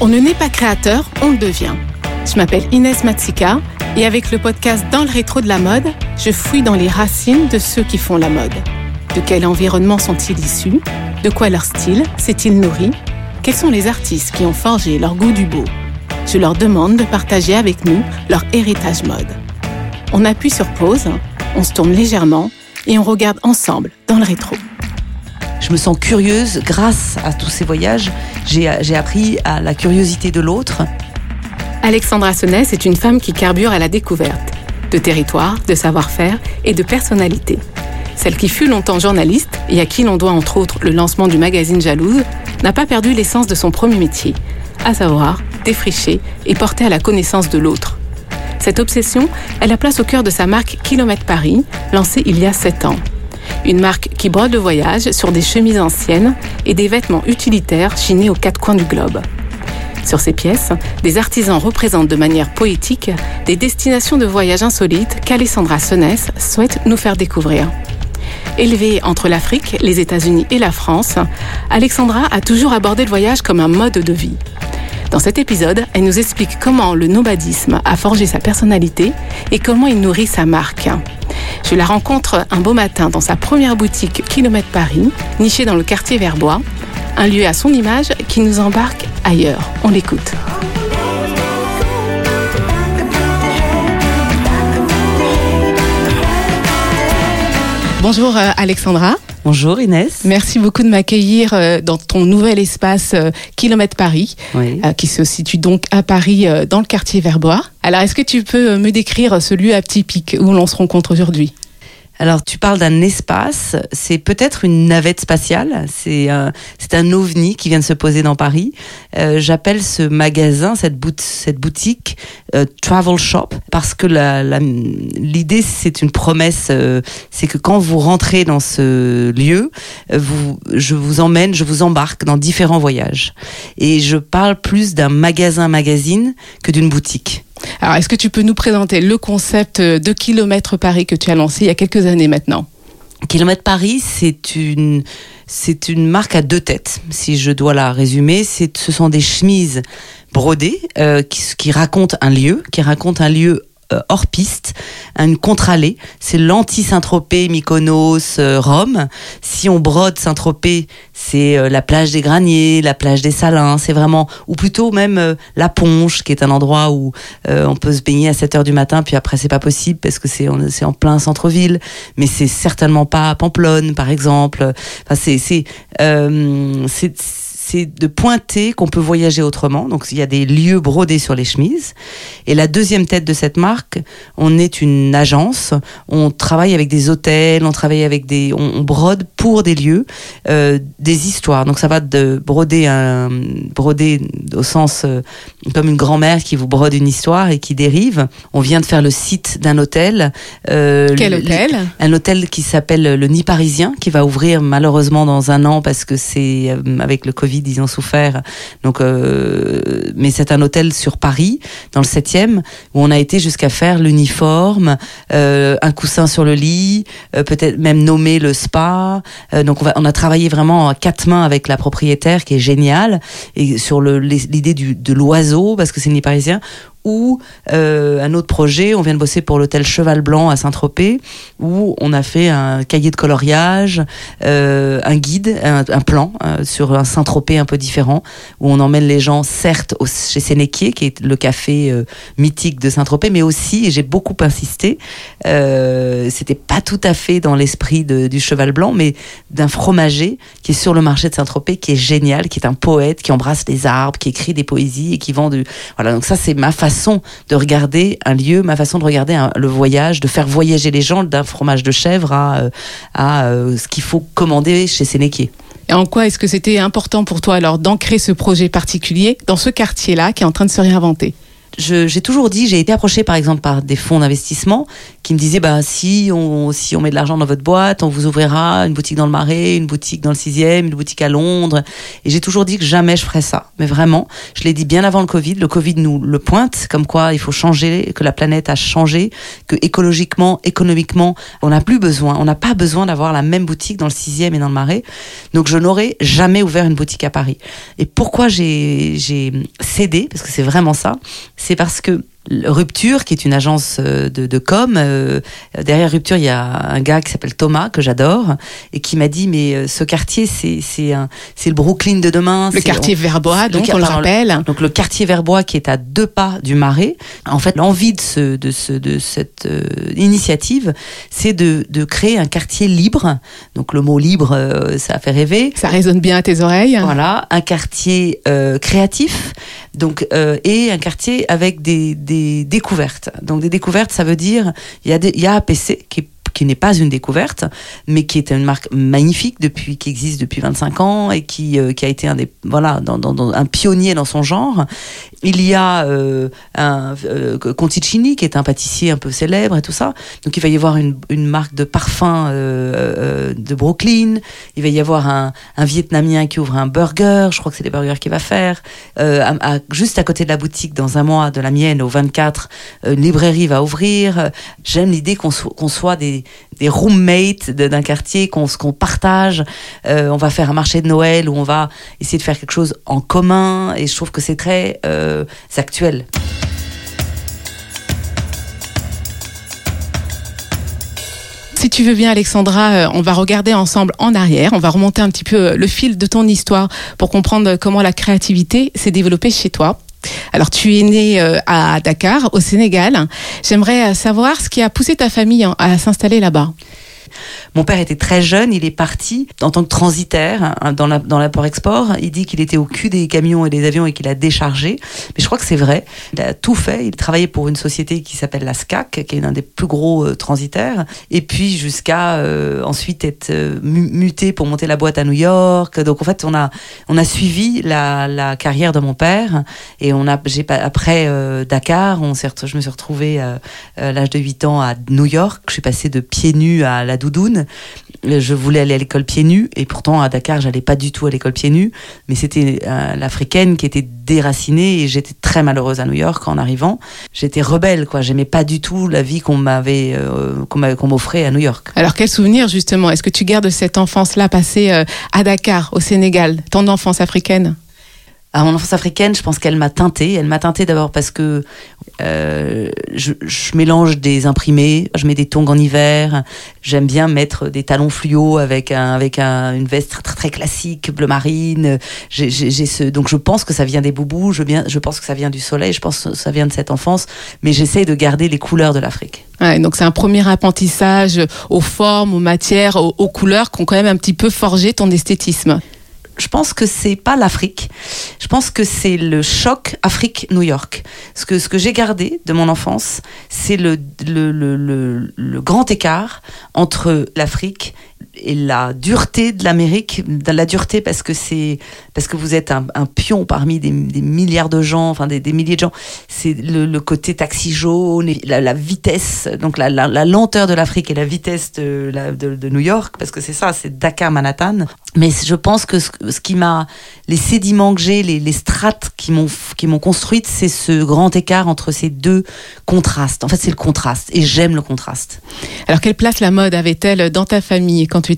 On ne naît pas créateur, on le devient. Je m'appelle Inès Matsika et avec le podcast Dans le rétro de la mode, je fouille dans les racines de ceux qui font la mode. De quel environnement sont-ils issus? De quoi leur style s'est-il nourri? Quels sont les artistes qui ont forgé leur goût du beau? Je leur demande de partager avec nous leur héritage mode. On appuie sur pause, on se tourne légèrement et on regarde ensemble dans le rétro. Je me sens curieuse grâce à tous ces voyages. J'ai appris à la curiosité de l'autre. Alexandra Sonès est une femme qui carbure à la découverte de territoire, de savoir-faire et de personnalité. Celle qui fut longtemps journaliste et à qui l'on doit entre autres le lancement du magazine Jalouse, n'a pas perdu l'essence de son premier métier, à savoir défricher et porter à la connaissance de l'autre. Cette obsession, elle la place au cœur de sa marque Kilomètre Paris, lancée il y a 7 ans. Une marque qui brode le voyage sur des chemises anciennes et des vêtements utilitaires chinés aux quatre coins du globe. Sur ces pièces, des artisans représentent de manière poétique des destinations de voyage insolites qu'Alessandra Sonès souhaite nous faire découvrir. Élevée entre l'Afrique, les États-Unis et la France, Alexandra a toujours abordé le voyage comme un mode de vie. Dans cet épisode, elle nous explique comment le nomadisme a forgé sa personnalité et comment il nourrit sa marque. Je la rencontre un beau matin dans sa première boutique Kilomètre Paris, nichée dans le quartier Verbois, un lieu à son image qui nous embarque ailleurs. On l'écoute. Bonjour euh, Alexandra. Bonjour Inès. Merci beaucoup de m'accueillir euh, dans ton nouvel espace euh, Kilomètre Paris, qui se situe donc à Paris dans le quartier Verbois. Alors est-ce que tu peux me décrire ce lieu atypique où l'on se rencontre aujourd'hui? Alors, tu parles d'un espace, c'est peut-être une navette spatiale, c'est un, c'est un ovni qui vient de se poser dans Paris. Euh, j'appelle ce magasin, cette, cette boutique, euh, Travel Shop, parce que la, l'idée, c'est une promesse, euh, c'est que quand vous rentrez dans ce lieu, vous, je vous emmène, je vous embarque dans différents voyages. Et je parle plus d'un magasin-magazine que d'une boutique. Alors, est-ce que tu peux nous présenter le concept de Kilomètre Paris que tu as lancé il y a quelques années maintenant? Kilomètre Paris, c'est une, c'est une marque à deux têtes, si je dois la résumer. C'est, ce sont des chemises brodées euh, qui, qui racontent un lieu, qui racontent un lieu hors piste, une contre-allée. C'est l'anti-Saint-Tropez, Mykonos, euh, Rome. Si on brode Saint-Tropez, c'est euh, la plage des Graniers, la plage des Salins. C'est vraiment, ou plutôt même la Ponche, qui est un endroit où on peut se baigner à 7 heures du matin, puis après c'est pas possible parce que c'est en plein centre-ville. Mais c'est certainement pas à Pamplonne, par exemple. Enfin, c'est de pointer qu'on peut voyager autrement. Donc il y a des lieux brodés sur les chemises. Et la deuxième tête de cette marque, on est une agence. On travaille avec des hôtels, on travaille avec des, on, brode pour des lieux, euh, des histoires. Donc ça va de broder un broder au sens euh, comme une grand-mère qui vous brode une histoire et qui dérive. On vient de faire le site d'un hôtel. Euh, Quel hôtel? Un hôtel qui s'appelle le Nid Parisien, qui va ouvrir malheureusement dans un an parce que c'est avec le Covid ils ont souffert. Donc, euh, mais c'est un hôtel sur Paris, dans le 7e, où on a été jusqu'à faire l'uniforme, euh, un coussin sur le lit, euh, peut-être même nommer le spa. donc, on, va, on, a travaillé vraiment à quatre mains avec la propriétaire, qui est géniale, et sur l'idée de l'oiseau, parce que c'est ni parisien, ou euh, un autre projet, on vient de bosser pour l'hôtel Cheval Blanc à Saint-Tropez, où on a fait un cahier de coloriage, euh, un guide, un, plan euh, sur un Saint-Tropez un peu différent, où on emmène les gens, certes, chez Sénéquier, qui est le café mythique de Saint-Tropez, mais aussi, et j'ai beaucoup insisté, c'était pas tout à fait dans l'esprit du Cheval Blanc, mais d'un fromager qui est sur le marché de Saint-Tropez, qui est génial, qui est un poète, qui embrasse les arbres, qui écrit des poésies et qui vend du... Voilà, donc ça c'est ma façon de regarder un lieu, ma façon de regarder le voyage, de faire voyager les gens d'un fromage de chèvre à, euh, à euh, ce qu'il faut commander chez Sénéquier. Et en quoi est-ce que c'était important pour toi alors d'ancrer ce projet particulier dans ce quartier-là qui est en train de se réinventer? J'ai toujours dit, j'ai été approché par exemple par des fonds d'investissement qui me disaient, bah, si on, si on met de l'argent dans votre boîte, on vous ouvrira une boutique dans le Marais, une boutique dans le 6e, une boutique à Londres. Et j'ai toujours dit que jamais je ferais ça. Mais vraiment, je l'ai dit bien avant le Covid. Le Covid nous le pointe, comme quoi il faut changer, que la planète a changé, que écologiquement, économiquement, on n'a plus besoin, on n'a pas besoin d'avoir la même boutique dans le 6e et dans le Marais. Donc je n'aurais jamais ouvert une boutique à Paris. Et pourquoi j'ai cédé, parce que c'est vraiment ça, c'est parce que Rupture, qui est une agence euh, de, de com. Euh, derrière Rupture, il y a un gars qui s'appelle Thomas, que j'adore, et qui m'a dit, mais euh, ce quartier, c'est le Brooklyn de demain. Le quartier Verbois, donc on le rappelle. Donc le quartier Verbois qui est à deux pas du Marais. En fait, l'envie de, ce, de, ce, de cette initiative, c'est de, de créer un quartier libre. Donc le mot libre, ça a fait rêver. Ça résonne bien à tes oreilles. Voilà, un quartier créatif, donc et un quartier avec des des découvertes. Donc des découvertes, ça veut dire il y a il y a APC qui est qui n'est pas une découverte, mais qui est une marque magnifique depuis, qui existe depuis 25 ans et qui, euh, qui a été un des, voilà, un pionnier dans son genre. Il y a euh, un euh, Conticini qui est un pâtissier un peu célèbre et tout ça. Donc il va y avoir une, marque de parfum euh, de Brooklyn. Il va y avoir un, Vietnamien qui ouvre un burger. Je crois que c'est des burgers qu'il va faire. Juste à côté de la boutique, dans un mois de la mienne, au 24, une librairie va ouvrir. J'aime l'idée qu'on soit des des, roommates d'un quartier qu'on partage. Euh, on va faire un marché de Noël où on va essayer de faire quelque chose en commun et je trouve que c'est très euh, actuel. Si tu veux bien, Alexandra, euh, on va regarder ensemble en arrière. On va remonter un petit peu le fil de ton histoire pour comprendre comment la créativité s'est développée chez toi. Alors, tu es né euh, à Dakar, au Sénégal. J'aimerais euh, savoir ce qui a poussé ta famille à s'installer là-bas. Mon père était très jeune, il est parti en tant que transitaire hein, dans l'apport-export. Il dit qu'il était au cul des camions et des avions et qu'il a déchargé. Mais je crois que c'est vrai. Il a tout fait. Il travaillait pour une société qui s'appelle la SCAC, qui est l'un des plus gros euh, transitaires. Et puis jusqu'à euh, ensuite être euh, muté pour monter la boîte à New York. Donc en fait, on a, on a suivi la, la carrière de mon père. Et on a, j'ai après Dakar, on je me suis retrouvée à l'âge de 8 ans à New York. Je suis passée de pieds nus à la doudoune. Je voulais aller à l'école pieds nus et pourtant à Dakar, j'allais pas du tout à l'école pieds nus, mais c'était euh, l'africaine qui était déracinée et j'étais très malheureuse à New York en arrivant. J'étais rebelle quoi, j'aimais pas du tout la vie qu'on m'avait euh, qu'on m'offrait à New York. Alors quel souvenir justement? Est-ce que tu gardes cette enfance là passée euh, à Dakar au Sénégal, ton enfance africaine? À mon enfance africaine, je pense qu'elle m'a teinté. Elle m'a teinté d'abord parce que euh, je, mélange des imprimés, je mets des tongs en hiver. J'aime bien mettre des talons fluo avec un, avec un, une veste très, très, classique bleu marine. Ce, donc je pense que ça vient des boubous. Je, pense que ça vient du soleil. Je pense que ça vient de cette enfance. Mais j'essaye de garder les couleurs de l'Afrique. Donc c'est un premier apprentissage aux formes, aux matières, aux, aux couleurs qui ont quand même un petit peu forgé ton esthétisme je pense que c'est pas l'Afrique. Je pense que c'est le choc Afrique-New York. Ce que, ce que j'ai gardé de mon enfance, c'est le, le, le, le, grand écart entre l'Afrique et la dureté de l'Amérique, la dureté parce que c'est parce que vous êtes un, pion parmi des, milliards de gens, enfin des, milliers de gens. C'est le, côté taxi jaune, la, vitesse, donc la, lenteur de l'Afrique et la vitesse de, New York, parce que c'est ça, c'est Dakar, Manhattan. Mais je pense que ce, qui m'a, les sédiments que j'ai, les, les strates qui m'ont qui m'ont construite, c'est ce grand écart entre ces deux contrastes. En fait, c'est le contraste, et j'aime le contraste. Alors, quelle place la mode avait-elle dans ta famille quand tu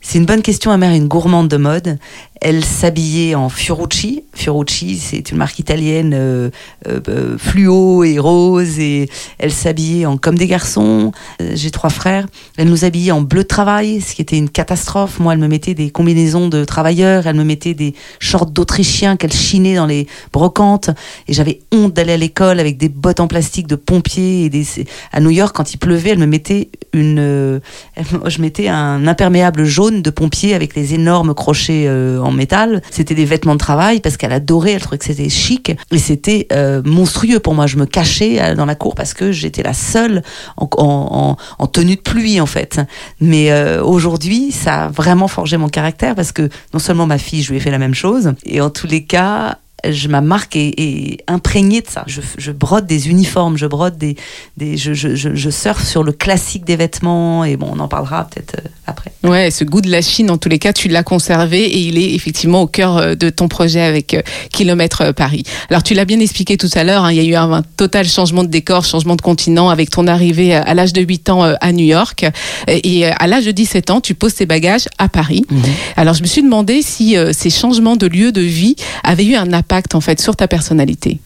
c'est une bonne question. Ma mère une gourmande de mode. Elle s'habillait en Fiorucci. Fiorucci, c'est une marque italienne euh, euh, euh, fluo et rose. Et elle s'habillait en comme des garçons. J'ai trois frères. Elle nous habillait en bleu de travail, ce qui était une catastrophe. Moi, elle me mettait des combinaisons de travailleurs. Elle me mettait des shorts d'Autrichiens qu'elle chinait dans les brocantes. Et j'avais honte d'aller à l'école avec des bottes en plastique de pompiers. Et. À New York, quand il pleuvait, elle me mettait une... Je mettais un imperméable jaune de pompier avec les énormes crochets en métal. C'était des vêtements de travail parce qu'elle adorait, elle trouvait que c'était chic et c'était euh, monstrueux pour moi. Je me cachais euh, dans la cour parce que j'étais la seule en, tenue de pluie en fait. Mais euh, aujourd'hui, ça a vraiment forgé mon caractère parce que non seulement ma fille, je lui ai fait la même chose et en tous les cas, je, ma marque est, est imprégnée de ça. Je, je, brode des uniformes, je brode des, des je, je, je, surfe sur le classique des vêtements et bon, on en parlera peut-être euh, après. Ouais, ce goût de la Chine, en tous les cas, tu l'as conservé et il est effectivement au cœur euh, de ton projet avec euh, Kilomètre Paris. Alors tu l'as bien expliqué tout à l'heure, hein, il y a eu un, un, total changement de décor, changement de continent avec ton arrivée à l'âge de 8 ans à New York et à l'âge de 17 ans, tu poses tes bagages à Paris. Mmh. Alors je me suis demandé si ces changements de lieu de vie avaient eu un impact en fait sur ta personnalité.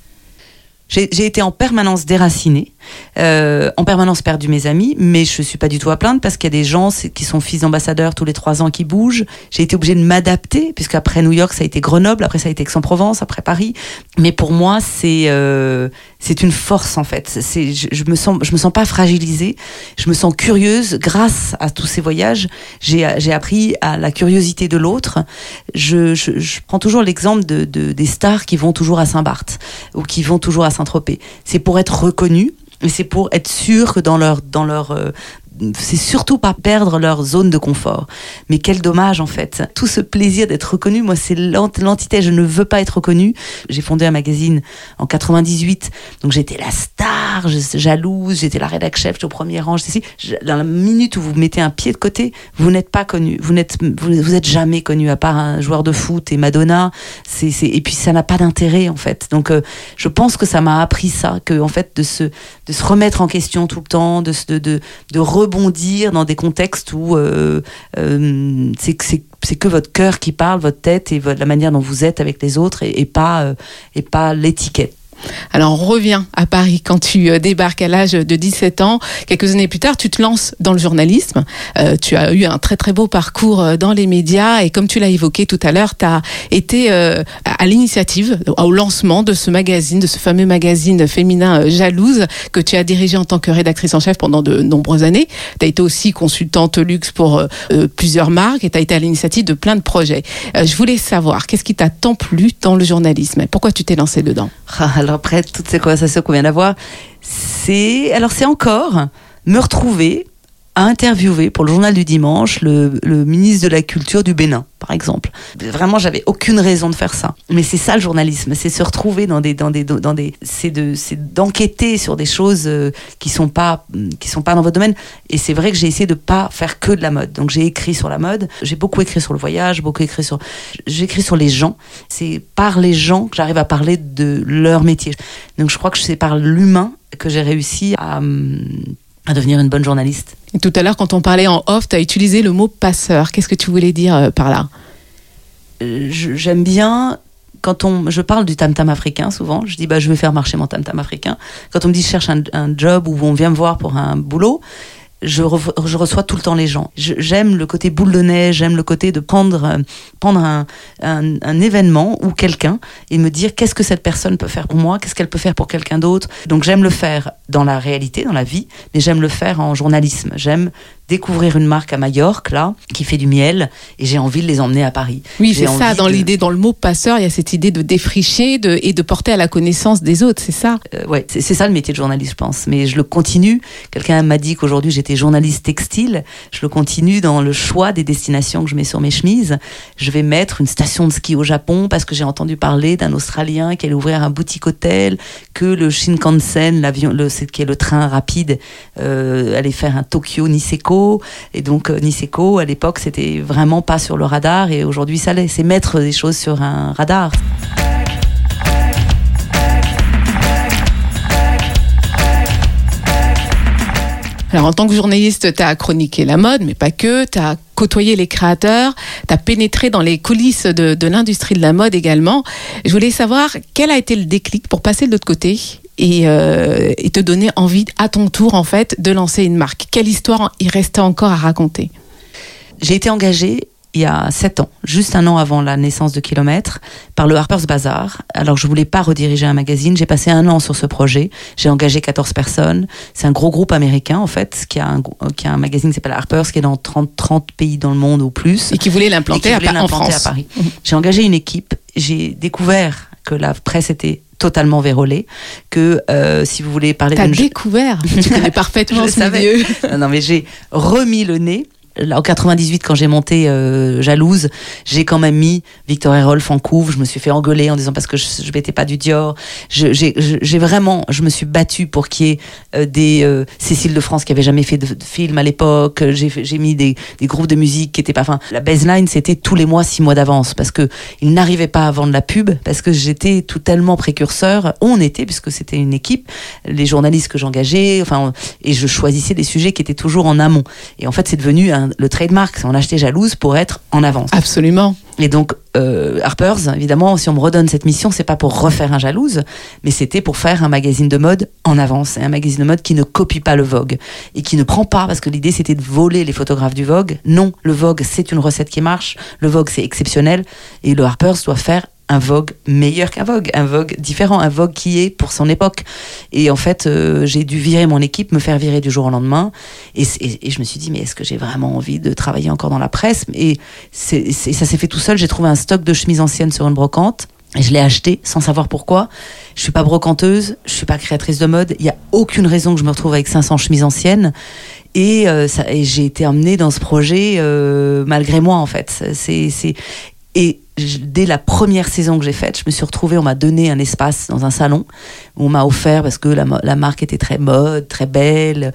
J'ai été en permanence déracinée, euh, en permanence perdu mes amis, mais je suis pas du tout à plaindre parce qu'il y a des gens qui sont fils d'ambassadeurs tous les trois ans qui bougent. J'ai été obligée de m'adapter puisqu'après New York ça a été Grenoble, après ça a été Aix-en-Provence, après Paris. Mais pour moi c'est euh, une force en fait. Je, je, me sens me sens pas fragilisée, je me sens curieuse grâce à tous ces voyages. J'ai appris à la curiosité de l'autre. Je, je, prends toujours l'exemple de, de, des stars qui vont toujours à Saint-Barth ou qui vont toujours à Saint-Tropez. C'est pour être reconnu mais c'est pour être sûr que dans leur euh, c'est surtout pas perdre leur zone de confort. Mais quel dommage en fait. Tout ce plaisir d'être reconnu, moi c'est l'entité, je ne veux pas être reconnu. J'ai fondé un magazine en 98, donc j'étais la star, jalouse, j'étais la rédac chef, j'étais au premier rang. Dans la minute où vous mettez un pied de côté, vous n'êtes pas connu, vous n'êtes vous, êtes jamais connu à part un joueur de foot et Madonna. C'est et puis ça n'a pas d'intérêt en fait. Donc euh, je pense que ça m'a appris ça, que en fait de se de se remettre en question tout le temps, de de de, de rebondir dans des contextes où euh, euh, c'est que votre cœur qui parle, votre tête et la manière dont vous êtes avec les autres et, et pas, euh, et pas l'étiquette. Alors on revient à Paris quand tu euh, débarques à l'âge de 17 ans. Quelques années plus tard, tu te lances dans le journalisme. Euh, tu as eu un très très beau parcours euh, dans les médias et comme tu l'as évoqué tout à l'heure, tu as été à l'initiative, au lancement de ce magazine, de ce fameux magazine féminin Jalouse que tu as dirigé en tant que rédactrice en chef pendant de nombreuses années. Tu as été aussi consultante luxe pour plusieurs marques et tu as été à l'initiative de plein de projets. je voulais savoir, qu'est-ce qui t'a tant plu dans le journalisme? Pourquoi tu t'es lancé dedans? Alors après toutes ces conversations qu'on vient d'avoir, c'est alors c'est encore me retrouver à interviewer pour le journal du dimanche le, ministre de la Culture du Bénin, par exemple. Vraiment, j'avais aucune raison de faire ça. Mais c'est ça le journalisme, c'est se retrouver dans des, dans des, dans des, c'est de, c'est d'enquêter sur des choses euh, qui sont sont pas dans votre domaine. Et c'est vrai que j'ai essayé de pas faire que de la mode. Donc j'ai écrit sur la mode, j'ai beaucoup écrit sur le voyage, beaucoup écrit sur, j'ai écrit sur les gens. C'est par les gens que j'arrive à parler de leur métier. Donc je crois que c'est par l'humain que j'ai réussi à à devenir une bonne journaliste. Et tout à l'heure, quand on parlait en off, tu as utilisé le mot passeur. Qu'est-ce que tu voulais dire euh, par là? Euh, J'aime bien quand on, je parle du tam tam africain souvent, je dis bah je vais faire marcher mon tam tam africain. Quand on me dit je cherche un, un job ou on vient me voir pour un boulot, je, re, je, reçois tout le temps les gens. J'aime le côté boule de neige, j'aime le côté de prendre, euh, prendre un, un, un, événement ou quelqu'un et me dire qu'est-ce que cette personne peut faire pour moi, qu'est-ce qu'elle peut faire pour quelqu'un d'autre. Donc j'aime le faire dans la réalité, dans la vie, mais j'aime le faire en journalisme. J'aime découvrir une marque à Majorque, là, qui fait du miel, et j'ai envie de les emmener à Paris. Oui, c'est ça, dans de... l'idée, dans le mot passeur, il y a cette idée de défricher de, et de porter à la connaissance des autres, c'est ça? Euh, Ouais, c'est ça le métier de journaliste, je pense. Mais je le continue. Quelqu'un m'a dit qu'aujourd'hui j'étais journaliste textile. Je le continue dans le choix des destinations que je mets sur mes chemises. Je vais mettre une station de ski au Japon parce que j'ai entendu parler d'un Australien qui allait ouvrir un boutique hôtel, que le Shinkansen, l'avion, le, qui est le train rapide, euh, allait faire un Tokyo Et donc euh, Niseko, à l'époque, c'était vraiment pas sur le radar. Et aujourd'hui, ça. C'est mettre des choses sur un radar. Alors en tant que journaliste, tu as chroniqué la mode, mais pas que, tu as côtoyé les créateurs, tu as pénétré dans les coulisses de, de l'industrie de la mode également. Je voulais savoir quel a été le déclic pour passer de l'autre côté? Et, euh, et, te donner envie à ton tour en fait de lancer une marque. Quelle histoire il restait encore à raconter? J'ai été engagée il y a sept ans, juste un an avant la naissance de Kilomètre, par le Harper's Bazaar. Alors je voulais pas rediriger un magazine, j'ai passé un an sur ce projet, j'ai engagé 14 personnes. C'est un gros groupe américain en fait, qui a un, qui a un magazine qui s'appelle Harper's, qui est dans 30, 30 pays dans le monde ou plus. Et qui voulait l'implanter à, en France. à Paris. J'ai engagé une équipe, j'ai découvert que la presse était totalement vérolé, que euh, si vous voulez parler. T'as découvert Tu connais parfaitement ce milieu non, non, mais j'ai remis le nez en 98 quand j'ai monté euh, Jalouse, j'ai quand même mis Victor Rolf en couve. Je me suis fait engueuler en disant parce que je, je mettais pas du Dior. J'ai vraiment, je me suis battue pour qu'il y ait euh, des euh, Cécile de France qui avait jamais fait de, film à l'époque. J'ai mis des, groupes de musique qui étaient pas. Enfin, la baseline c'était tous les mois, six mois d'avance parce que ils n'arrivaient pas à vendre la pub parce que j'étais tout tellement précurseur. On était puisque c'était une équipe, les journalistes que j'engageais, enfin et je choisissais des sujets qui étaient toujours en amont. Et en fait, c'est devenu un le trademark. On achetait Jalouse pour être en avance. Absolument. Et donc, euh, Harper's, évidemment, si on me redonne cette mission, c'est pas pour refaire un jalouse, mais c'était pour faire un magazine de mode en avance. un magazine de mode qui ne copie pas le Vogue et qui ne prend pas, parce que l'idée c'était de voler les photographes du Vogue. Non, le Vogue, c'est une recette qui marche. Le Vogue, c'est exceptionnel. Et le Harper's doit faire un Vogue meilleur qu'un Vogue, un Vogue différent, un Vogue qui est pour son époque. Et en fait, euh, j'ai dû virer mon équipe, me faire virer du jour au lendemain. Et, je me suis dit, mais est-ce que j'ai vraiment envie de travailler encore dans la presse? Et ça s'est fait tout seul. J'ai trouvé un stock de chemises anciennes sur une brocante. Et je l'ai acheté sans savoir pourquoi. Je suis pas brocanteuse, je suis pas créatrice de mode. Il y a aucune raison que je me retrouve avec 500 chemises anciennes. Et, euh, et j'ai été emmenée dans ce projet euh, malgré moi en fait. C'est et dès la première saison que j'ai faite, je me suis retrouvée, on m'a donné un espace dans un salon, on m'a offert, parce que la, la, marque était très mode, très belle,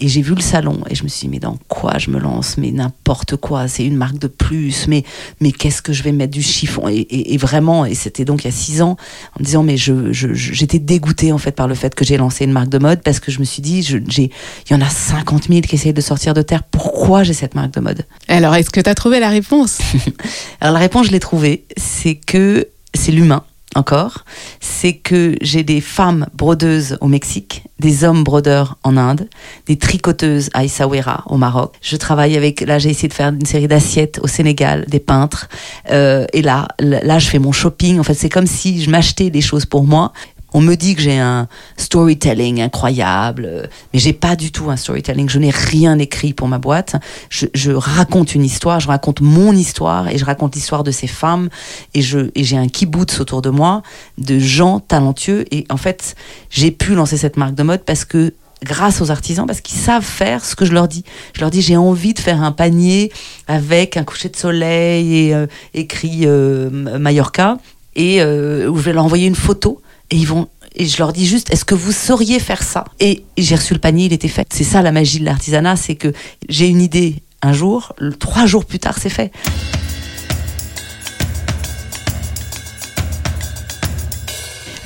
et j'ai vu le salon et je me suis dit, mais dans quoi je me lance? Mais n'importe quoi, c'est une marque de plus, mais, mais qu'est-ce que je vais mettre du chiffon? Et, vraiment, et c'était donc il y a six ans, en me disant, mais je, j'étais dégoûtée en fait par le fait que j'ai lancé une marque de mode parce que je me suis dit, il y en a 50 000 qui essayent de sortir de terre, pourquoi j'ai cette marque de mode? Alors, est-ce que tu as trouvé la réponse? Alors, la réponse, je l'ai trouvée, c'est que c'est l'humain encore, c'est que j'ai des femmes brodeuses au Mexique, des hommes brodeurs en Inde, des tricoteuses à Essaouira au Maroc. Je travaille avec, là j'ai essayé de faire une série d'assiettes au Sénégal, des peintres. Euh, et là, là je fais mon shopping. En fait, c'est comme si je m'achetais des choses pour moi on me dit que j'ai un storytelling incroyable, mais j'ai pas du tout un storytelling. Je n'ai rien écrit pour ma boîte. Je, raconte une histoire, je raconte mon histoire et je raconte l'histoire de ces femmes. Et j'ai un kibbutz autour de moi de gens talentueux. Et en fait, j'ai pu lancer cette marque de mode parce que grâce aux artisans parce qu'ils savent faire ce que je leur dis. Je leur dis j'ai envie de faire un panier avec un coucher de soleil et euh, écrit euh, Mallorca et euh, où je vais leur envoyer une photo et ils vont et je leur dis juste est-ce que vous sauriez faire ça? Et j'ai reçu le panier il était fait. C'est ça la magie de l'artisanat c'est que j'ai une idée un jour trois jours plus tard c'est fait.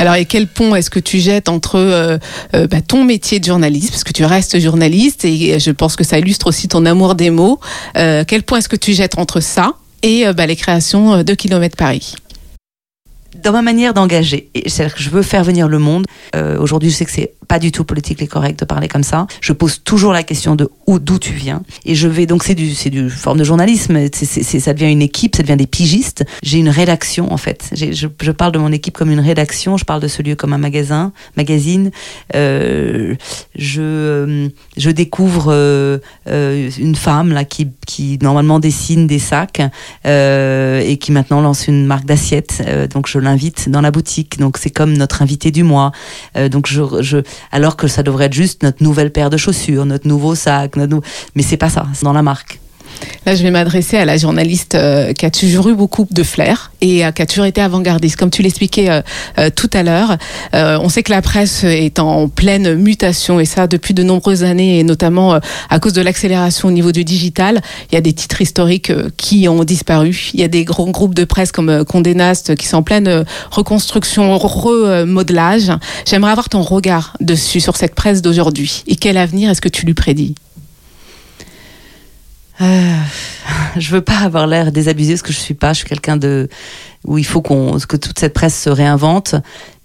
Alors, et quel pont est-ce que tu jettes entre euh, euh, bah, ton métier de journaliste, parce que tu restes journaliste, et je pense que ça illustre aussi ton amour des mots. Euh, quel pont est-ce que tu jettes entre ça et bah, les créations de Kilomètre Paris? Dans ma manière d'engager. C'est-à-dire que je veux faire venir le monde. Euh, aujourd'hui, je sais que c'est pas du tout politiquement correct de parler comme ça. Je pose toujours la question de où, d'où tu viens. Et je vais, donc c'est du, c'est du forme de journalisme. Ça devient une équipe, ça devient des pigistes. J'ai une rédaction, en fait. Je, je, parle de mon équipe comme une rédaction. Je parle de ce lieu comme un magasin, magazine. Euh, je, je découvre euh, euh une femme, là, qui, qui normalement dessine des sacs, euh, et qui maintenant lance une marque d'assiettes. Euh, donc l'invite dans la boutique. Donc c'est comme notre invité du mois. donc je, je alors que ça devrait être juste notre nouvelle paire de chaussures, notre nouveau sac, notre mais c'est pas ça, c'est dans la marque. Là, je vais m'adresser à la journaliste euh, qui a toujours eu beaucoup de flair et euh, qui a toujours été avant-gardiste. Comme tu l'expliquais euh, tout à l'heure, on sait que la presse est en pleine mutation et ça depuis de nombreuses années et notamment à cause de l'accélération au niveau du digital. Il y a des titres historiques qui ont disparu. Il y a des grands groupes de presse comme Condé Nast qui sont en pleine reconstruction, remodelage. J'aimerais avoir ton regard dessus sur cette presse d'aujourd'hui et quel avenir est-ce que tu lui prédis? Euh, je veux pas avoir l'air désabusé parce que je suis pas. Je suis quelqu'un de où il faut qu'on que toute cette presse se réinvente,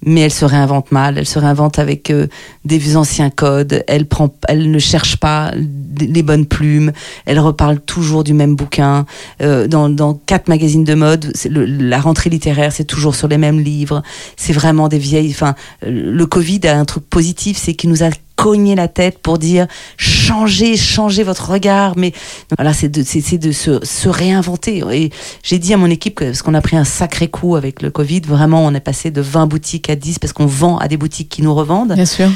mais elle se réinvente mal. Elle se réinvente avec euh, des anciens codes. Elle ne cherche pas les bonnes plumes. Elle reparle toujours du même bouquin. Euh, dans, quatre magazines de mode, la rentrée littéraire, c'est toujours sur les mêmes livres. C'est vraiment des vieilles. Enfin, le Covid a un truc positif, c'est qu'il nous a cogner la tête pour dire changez, changez votre regard. Mais voilà, c'est de, c'est, de se, se, réinventer. Et j'ai dit à mon équipe que, parce qu'on a pris un sacré coup avec le Covid, vraiment, on est passé de 20 boutiques 5 à 10 parce qu'on vend à des boutiques qui nous revendent. Bien sûr.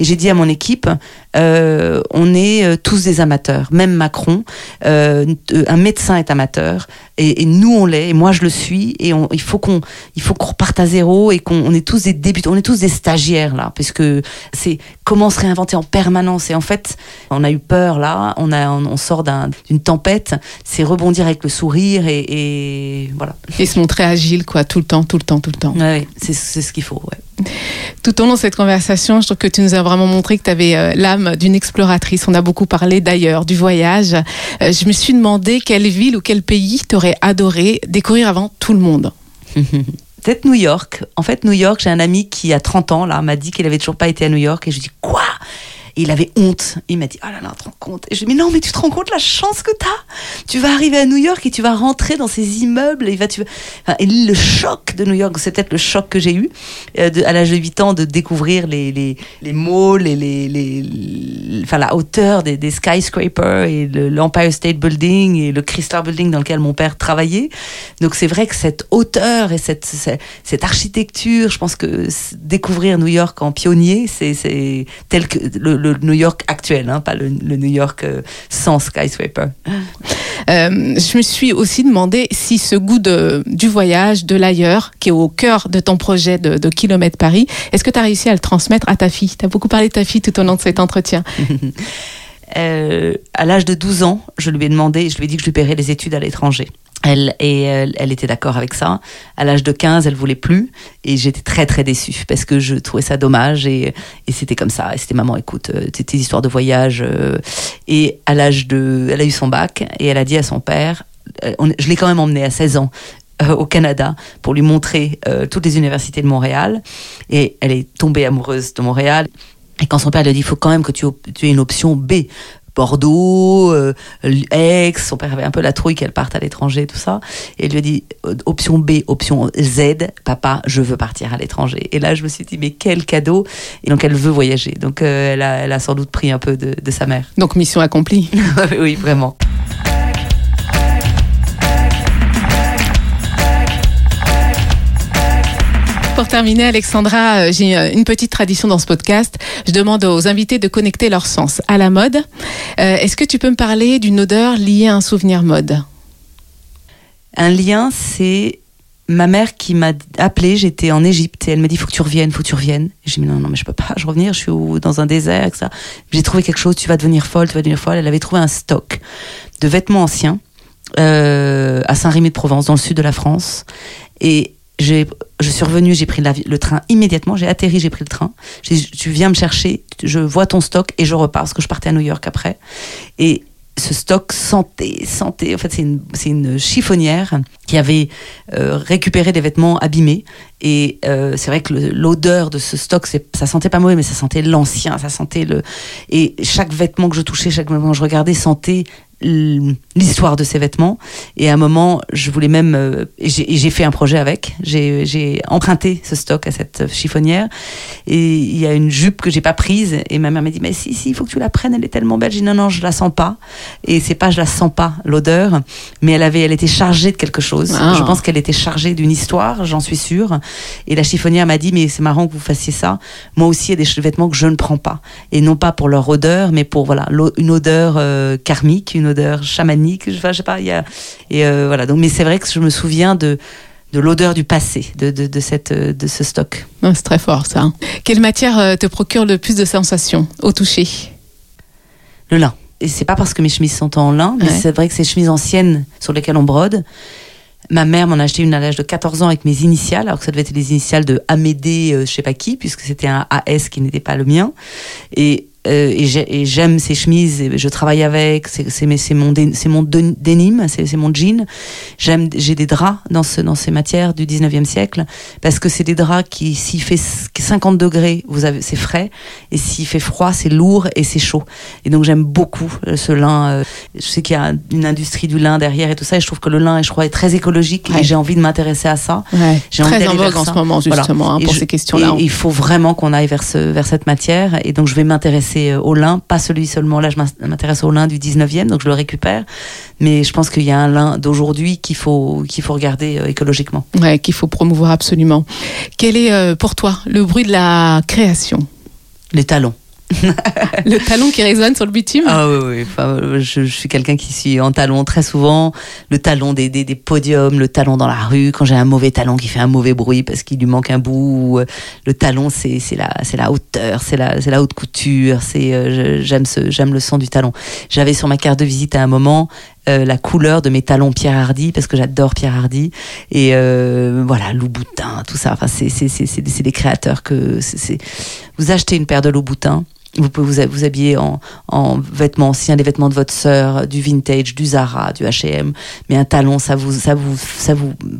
Et j'ai dit à mon équipe, euh, on est euh, tous des amateurs, même Macron. Euh, un médecin est amateur et, et nous on l'est et moi je le suis et on, il faut qu'on il faut qu'on reparte à zéro et qu'on on est tous des débutants, on est tous des stagiaires là parce que c'est comment se réinventer en permanence et en fait on a eu peur là, on a on, on sort d'un- d'une tempête, c'est rebondir avec le sourire et, et voilà. Et se montrer agile, quoi, tout le temps, tout le temps, tout le temps. Ouais, c'est c'est ce qu'il faut. Ouais. Tout au long de cette conversation, je trouve que tu nous as vraiment montré que tu avais l'âme d'une exploratrice. On a beaucoup parlé d'ailleurs, du voyage. Euh, je me suis demandé quelle ville ou quel pays t'aurais adoré découvrir avant tout le monde. Peut-être New York. En fait, New York, j'ai un ami qui a 30 ans là m'a dit qu'il avait toujours pas été à New York et je lui dis Il avait honte. Il m'a dit oh là là, tu te rends compte Et je lui dis mais non, mais tu te rends compte la chance que t'as Tu vas arriver à New York et tu vas rentrer dans ces immeubles et va tu enfin, le choc de New York, c'est peut-être le choc que j'ai eu euh, à l'âge de 8 ans de découvrir les les les malls et les les, les- enfin la hauteur des, des skyscrapers et le- l'Empire State Building et le Chrysler Building dans lequel mon père travaillait. Donc c'est vrai que cette hauteur et cette, cette, architecture, je pense que découvrir New York en pionnier, c'est tel que le New York actuel, hein, pas le, le New York euh, sans skyscraper. Euh, je me suis aussi demandé si ce goût de, du voyage, de l'ailleurs, qui est au cœur de ton projet de, de Kilomètre Paris, est-ce que tu as réussi à le transmettre à ta fille? Tu as beaucoup parlé de ta fille tout au long de cet entretien. Euh, à l'âge de 12 ans, je lui ai demandé, je lui ai dit que je lui paierais les études à l'étranger. Elle, et elle, elle était d'accord avec ça. À l'âge de 15, elle voulait plus. Et j'étais très, très déçue parce que je trouvais ça dommage. Et, et c'était comme ça. Et c'était maman, écoute, euh, c'était des histoires de voyage. euh. et à l'âge de. Elle a eu son bac et elle a dit à son père euh, je l'ai quand même emmené à 16 ans euh, au Canada pour lui montrer euh, toutes les universités de Montréal. Et elle est tombée amoureuse de Montréal. Et quand son père lui dit, il faut quand même que tu, tu aies une option B. Bordeaux, euh, Aix, son père avait un peu la trouille qu'elle parte à l'étranger, tout ça. Et il lui a dit, euh, option B, option Z, papa, je veux partir à l'étranger. Et là, je me suis dit, mais quel cadeau Et donc, elle veut voyager. Donc, euh, elle, a, elle a sans doute pris un peu de, de sa mère. Donc mission accomplie. oui, vraiment. Pour terminer, Alexandra, euh, j'ai euh, une petite tradition dans ce podcast. Je demande aux invités de connecter leur sens à la mode. Euh, Est-ce que tu peux me parler d'une odeur liée à un souvenir mode? Un lien, c'est ma mère qui m'a appelé, j'étais en Égypte et elle me dit faut que tu reviennes, faut que tu reviennes. J'ai dit non non mais je peux pas, je revenir, je suis dans un désert etc. J'ai trouvé quelque chose, tu vas devenir folle, tu vas devenir folle. Elle avait trouvé un stock de vêtements anciens à Saint-Rémy-de-Provence dans le sud de la France et je suis revenue, j'ai pris le train immédiatement, j'ai atterri, j'ai pris le train. Tu viens me chercher, je vois ton stock et je repars parce que je partais à New York après. Et ce stock sentait, sentait. En fait, c'est une, c'est une chiffonnière qui avait euh, récupéré des vêtements abîmés. Et euh, c'est vrai que l'odeur de ce stock, ça sentait pas mauvais, mais ça sentait l'ancien, ça sentait le. Et chaque vêtement que je touchais, chaque vêtement que je regardais, sentait l'histoire de ces vêtements. Et à un moment, je voulais même. euh, j'ai, fait un projet avec. J'ai, emprunté ce stock à cette chiffonnière. Et il y a une jupe que j'ai pas prise. Et ma mère m'a dit Mais si, si, il faut que tu la prennes, elle est tellement belle. J'ai dit Non, non, je la sens pas. Et c'est pas je la sens pas, l'odeur. Mais elle avait, elle était chargée de quelque chose. Ah. Je pense qu'elle était chargée d'une histoire, j'en suis sûre. Et la chiffonnière m'a dit Mais c'est marrant que vous fassiez ça. Moi aussi, il y a des vêtements que je ne prends pas. Et non pas pour leur odeur, mais pour voilà une odeur euh, karmique, une odeur chamanique. Enfin, je sais pas, il y a. Et euh, voilà. Donc, mais c'est vrai que je me souviens de de l'odeur du passé, de, de, de, cette, de ce stock. Ah, C'est très fort ça. Quelle matière euh, te procure le plus de sensations au toucher? Le lin. Et c'est pas parce que mes chemises sont en lin, mais Ouais. c'est vrai que ces chemises anciennes sur lesquelles on brode. Ma mère m'en a acheté une à l'âge de 14 ans avec mes initiales, alors que ça devait être les initiales de Amédée, euh, je sais pas qui, puisque c'était un AS qui n'était pas le mien. Et, et j'ai- et j'aime ces chemises, et je travaille avec, c'est mon, dé- c'est mon den- denim, c'est mon jean. J'aime, j'ai des draps dans, ce, dans ces matières du 19e siècle, parce que c'est des draps qui, s'il fait 50 degrés, vous avez, c'est frais, et s'il fait froid, c'est lourd et c'est chaud. Et donc j'aime beaucoup euh, ce lin. euh, je sais qu'il y a une industrie du lin derrière et tout ça, et je trouve que le lin, je crois, est très écologique, Ouais. et j'ai envie de m'intéresser à ça. ouais. J'ai envie Très en vogue en ce moment Voilà. justement hein, Et pour ces questions-là. Il faut vraiment qu'on aille vers, ce, vers cette matière. Et donc, je vais m'intéresser intéressé au lin, pas celui seulement, là je m'intéresse au lin du 19e, donc je le récupère, mais je pense qu'il y a un lin d'aujourd'hui qu'il faut, qu'il faut regarder écologiquement. Ouais, qu'il faut promouvoir absolument. Quel est pour toi le bruit de la création? Les talons le talon qui résonne sur le bitume Ah oui, oui. Enfin, je, suis quelqu'un qui suis en talon très souvent. Le talon des, des, podiums, le talon dans la rue, quand j'ai un mauvais talon qui fait un mauvais bruit parce qu'il lui manque un bout. Le talon, c'est la, la hauteur, c'est la, la haute couture. Euh, J'aime j'aime le son du talon. J'avais sur ma carte de visite à un moment euh, la couleur de mes talons Pierre Hardy parce que j'adore Pierre Hardy et euh, voilà Louboutin tout ça enfin c'est des créateurs que c'est vous achetez une paire de Louboutin vous pouvez vous, habiller en, en, vêtements anciens, des vêtements de votre sœur, du vintage, du Zara, du H&M. Mais un talon, ça vous,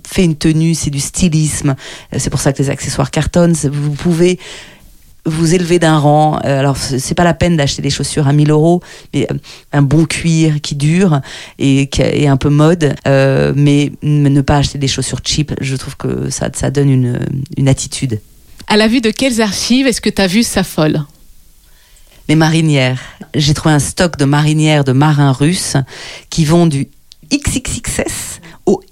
fait une tenue, c'est du stylisme. Euh, c'est pour ça que les accessoires cartonnent. Vous pouvez vous élever d'un rang. Euh, alors, c'est pas la peine d'acheter des chaussures à 1000 euros, mais euh, un bon cuir qui dure et qui est un peu mode, mais ne pas acheter des chaussures cheap. Je trouve que ça, ça donne une, une attitude. À la vue de quelles archives est-ce que tu as vu ça folle? Les marinières. J'ai trouvé un stock de marinières de marins russes qui vont du XXXS au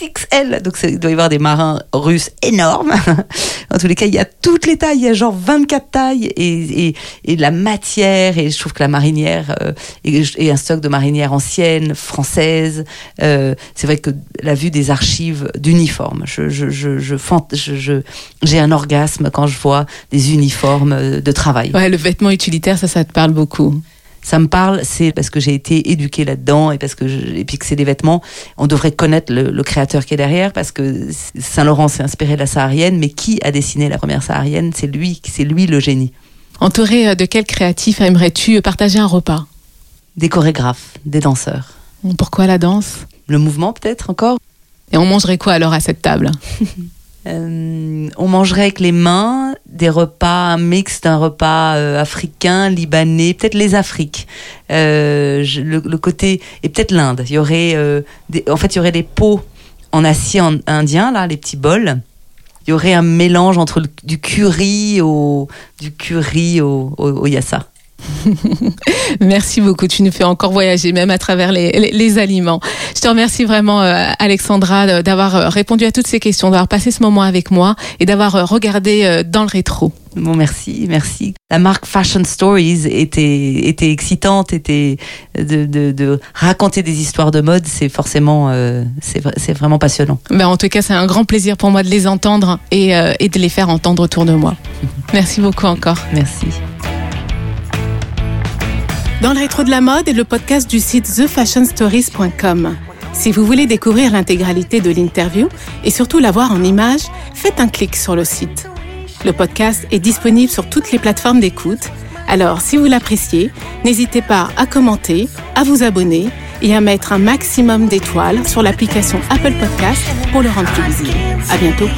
XXXXXL. Donc il doit y avoir des marins russes énormes. en tous les cas, il y a toutes les tailles. Il y a genre 24 tailles et, et la matière. Et je trouve que la marinière euh, et, un stock de marinières anciennes, françaises. Euh, c'est vrai que la vue des archives d'uniformes, je, je, j'ai un orgasme quand je vois des uniformes de travail. Ouais, le vêtement utilitaire, ça, ça te parle beaucoup ça me parle, c'est parce que j'ai été éduquée là-dedans et parce que et puis que c'est des vêtements. On devrait connaître le, créateur qui est derrière parce que Saint Laurent s'est inspiré de la saharienne, mais qui a dessiné la première saharienne? C'est lui, c'est lui le génie. Entouré euh, de quel créatif aimerais-tu partager un repas? Des chorégraphes, des danseurs. Pourquoi la danse? Le mouvement peut-être encore? Et on mangerait quoi alors à cette table? Euh, on mangerait avec les mains des repas, un mix d'un repas euh, africain, libanais, peut-être les Afriques. Euh, le, côté et peut-être l'Inde. Il y aurait, en fait, il y aurait des pots en acier indien là, les petits bols. Il y aurait un mélange entre du curry au du curry au, au yassa. Merci beaucoup. Tu nous fais encore voyager, même à travers les, aliments. Je te remercie vraiment, euh, Alexandra, d'avoir euh, répondu à toutes ces questions, d'avoir passé ce moment avec moi et d'avoir euh, regardé dans le rétro. Bon, merci, merci. La marque Fashion Stories était, était excitante, était de, raconter des histoires de mode, c'est forcément, c'est vraiment passionnant. Ben, en tout cas, c'est un grand plaisir pour moi de les entendre et, et de les faire entendre autour de moi. Merci beaucoup encore. Merci. Dans le rétro de la mode est le podcast du site thefashionstories.com. Si vous voulez découvrir l'intégralité de l'interview et surtout la voir en images, faites un clic sur le site. Le podcast est disponible sur toutes les plateformes d'écoute. Alors, si vous l'appréciez, n'hésitez pas à commenter, à vous abonner et à mettre un maximum d'étoiles sur l'application Apple Podcast pour le rendre plus visible. À bientôt.